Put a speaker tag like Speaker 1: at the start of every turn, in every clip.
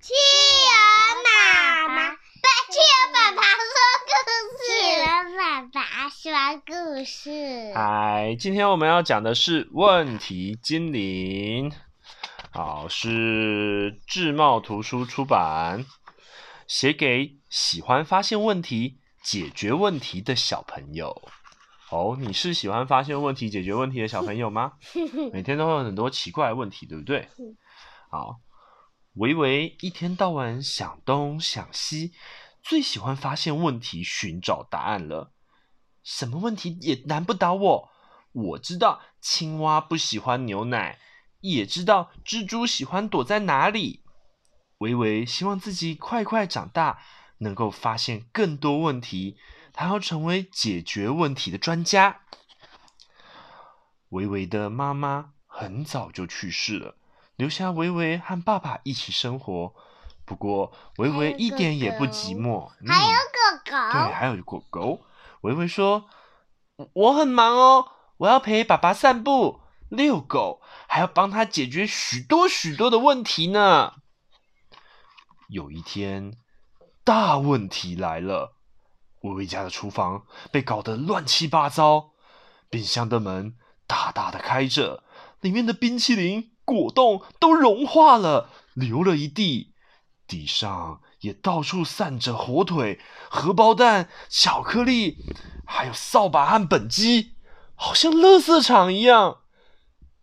Speaker 1: 企鹅妈妈，企鹅爸爸说故事。企鹅爸爸说故事。
Speaker 2: 嗨，今天我们要讲的是问题精灵。好，是智茂图书出版，写给喜欢发现问题、解决问题的小朋友。哦，你是喜欢发现问题、解决问题的小朋友吗？每天都会有很多奇怪的问题，对不对？好。维维一天到晚想东想西，最喜欢发现问题，寻找答案了。什么问题也难不倒我。我知道青蛙不喜欢牛奶，也知道蜘蛛喜欢躲在哪里。维维希望自己快快长大，能够发现更多问题。他要成为解决问题的专家。维维的妈妈很早就去世了。留下维维和爸爸一起生活，不过维维一点也不寂寞。
Speaker 1: 还有狗狗，
Speaker 2: 嗯、对，还有狗狗。维维说：“我很忙哦，我要陪爸爸散步、遛狗，还要帮他解决许多许多的问题呢。”有一天，大问题来了，维维家的厨房被搞得乱七八糟，冰箱的门大大的开着，里面的冰淇淋。果冻都融化了，流了一地，地上也到处散着火腿、荷包蛋、巧克力，还有扫把和本鸡，好像垃圾场一样。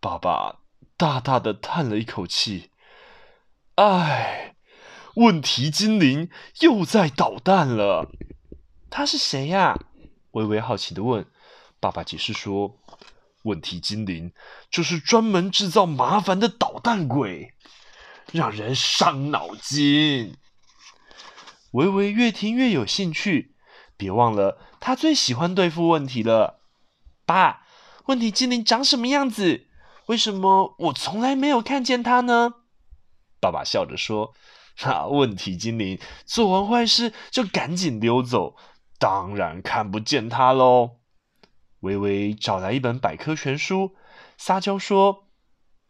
Speaker 2: 爸爸大大的叹了一口气：“唉，问题精灵又在捣蛋了。”他是谁呀？微微好奇的问。爸爸解释说。问题精灵就是专门制造麻烦的捣蛋鬼，让人伤脑筋。维维越听越有兴趣，别忘了他最喜欢对付问题了。爸，问题精灵长什么样子？为什么我从来没有看见他呢？爸爸笑着说：“那问题精灵做完坏事就赶紧溜走，当然看不见他喽。”微微找来一本百科全书，撒娇说：“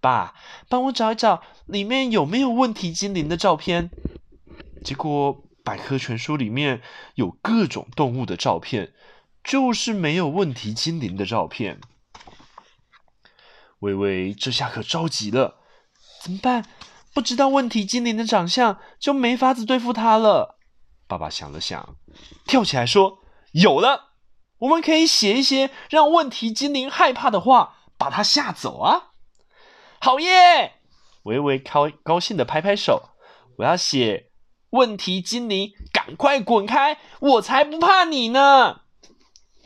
Speaker 2: 爸，帮我找一找，里面有没有问题精灵的照片？”结果百科全书里面有各种动物的照片，就是没有问题精灵的照片。微微这下可着急了，怎么办？不知道问题精灵的长相，就没法子对付他了。爸爸想了想，跳起来说：“有了！”我们可以写一些让问题精灵害怕的话，把它吓走啊！好耶！维维高高兴的拍拍手。我要写问题精灵，赶快滚开！我才不怕你呢！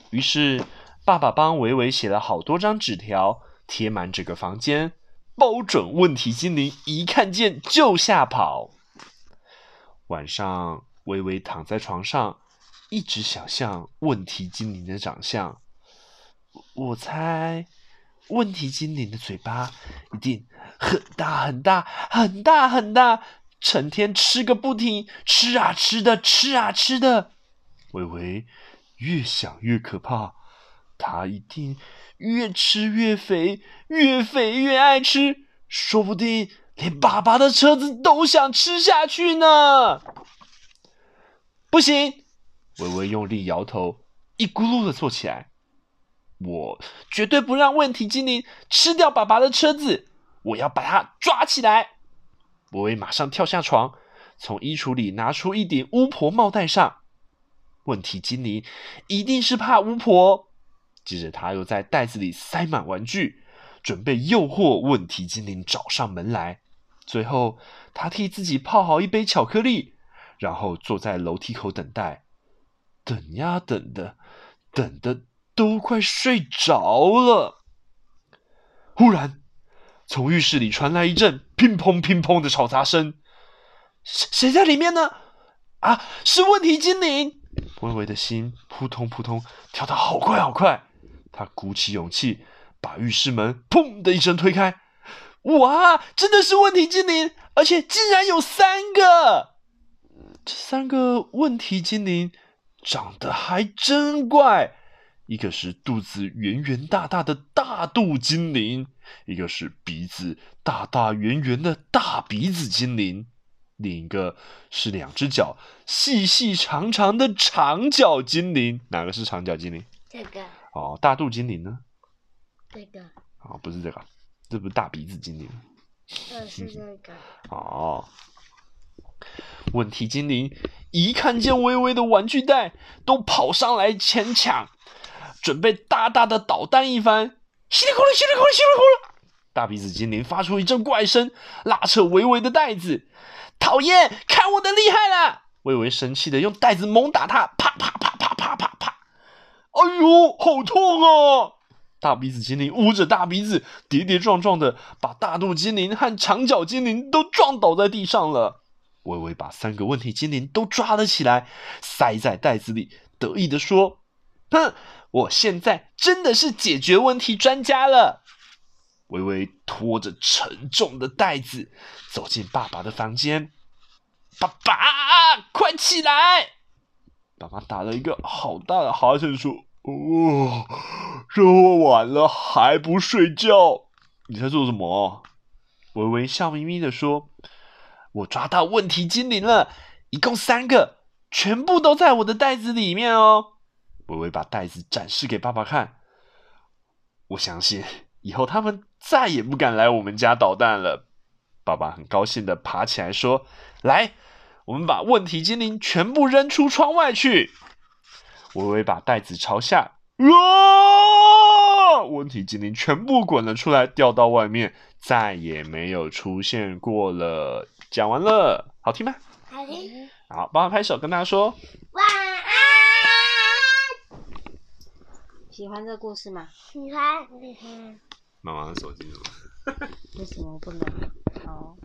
Speaker 2: 于是爸爸帮维维写了好多张纸条，贴满整个房间，包准问题精灵一看见就吓跑。晚上，维维躺在床上。一直想象问题精灵的长相，我猜问题精灵的嘴巴一定很大很大很大很大，成天吃个不停，吃啊吃的，吃啊吃的。喂喂越想越可怕，他一定越吃越肥，越肥越爱吃，说不定连爸爸的车子都想吃下去呢。不行！微微用力摇头，一咕噜的坐起来。我绝对不让问题精灵吃掉爸爸的车子，我要把它抓起来。维维马上跳下床，从衣橱里拿出一顶巫婆帽戴上。问题精灵一定是怕巫婆。接着他又在袋子里塞满玩具，准备诱惑问题精灵找上门来。最后，他替自己泡好一杯巧克力，然后坐在楼梯口等待。等呀等的，等的都快睡着了。忽然，从浴室里传来一阵乒乓乒乓的吵杂声。谁在里面呢？啊，是问题精灵！微微的心扑通扑通跳得好快好快。他鼓起勇气，把浴室门砰的一声推开。哇，真的是问题精灵，而且竟然有三个！这三个问题精灵。长得还真怪，一个是肚子圆圆大大的大肚精灵，一个是鼻子大大圆圆的大鼻子精灵，另一个是两只脚细细长长的长脚精灵。哪个是长脚精灵？
Speaker 1: 这个。
Speaker 2: 哦，大肚精灵呢？
Speaker 1: 这个。
Speaker 2: 哦，不是这个，这不是大鼻子精灵。
Speaker 1: 呃，是这个。
Speaker 2: 哦。问题精灵一看见微微的玩具袋，都跑上来前抢，准备大大的捣蛋一番。稀里咕噜，稀里咕噜，稀里咕噜。大鼻子精灵发出一阵怪声，拉扯微微的袋子。讨厌，看我的厉害了！微微生气的用袋子猛打他，啪啪啪啪啪啪啪。哎呦，好痛啊！大鼻子精灵捂着大鼻子，跌跌撞撞的把大肚精灵和长脚精灵都撞倒在地上了。微微把三个问题精灵都抓了起来，塞在袋子里，得意地说：“哼，我现在真的是解决问题专家了。”微微拖着沉重的袋子走进爸爸的房间。爸爸，快起来！爸爸打了一个好大的哈欠，说：“哦，这么晚了还不睡觉？你在做什么？”微微笑眯眯地说。我抓到问题精灵了，一共三个，全部都在我的袋子里面哦。微微把袋子展示给爸爸看，我相信以后他们再也不敢来我们家捣蛋了。爸爸很高兴的爬起来说：“来，我们把问题精灵全部扔出窗外去。”微微把袋子朝下，啊！问题精灵全部滚了出来，掉到外面，再也没有出现过了。讲完了，好听吗？
Speaker 1: 好听。
Speaker 2: 好，帮我拍手，跟大家说
Speaker 1: 晚安。
Speaker 3: 喜欢这个故事吗？
Speaker 1: 喜欢。喜欢。
Speaker 2: 妈妈的手机。
Speaker 3: 为什么不能？好。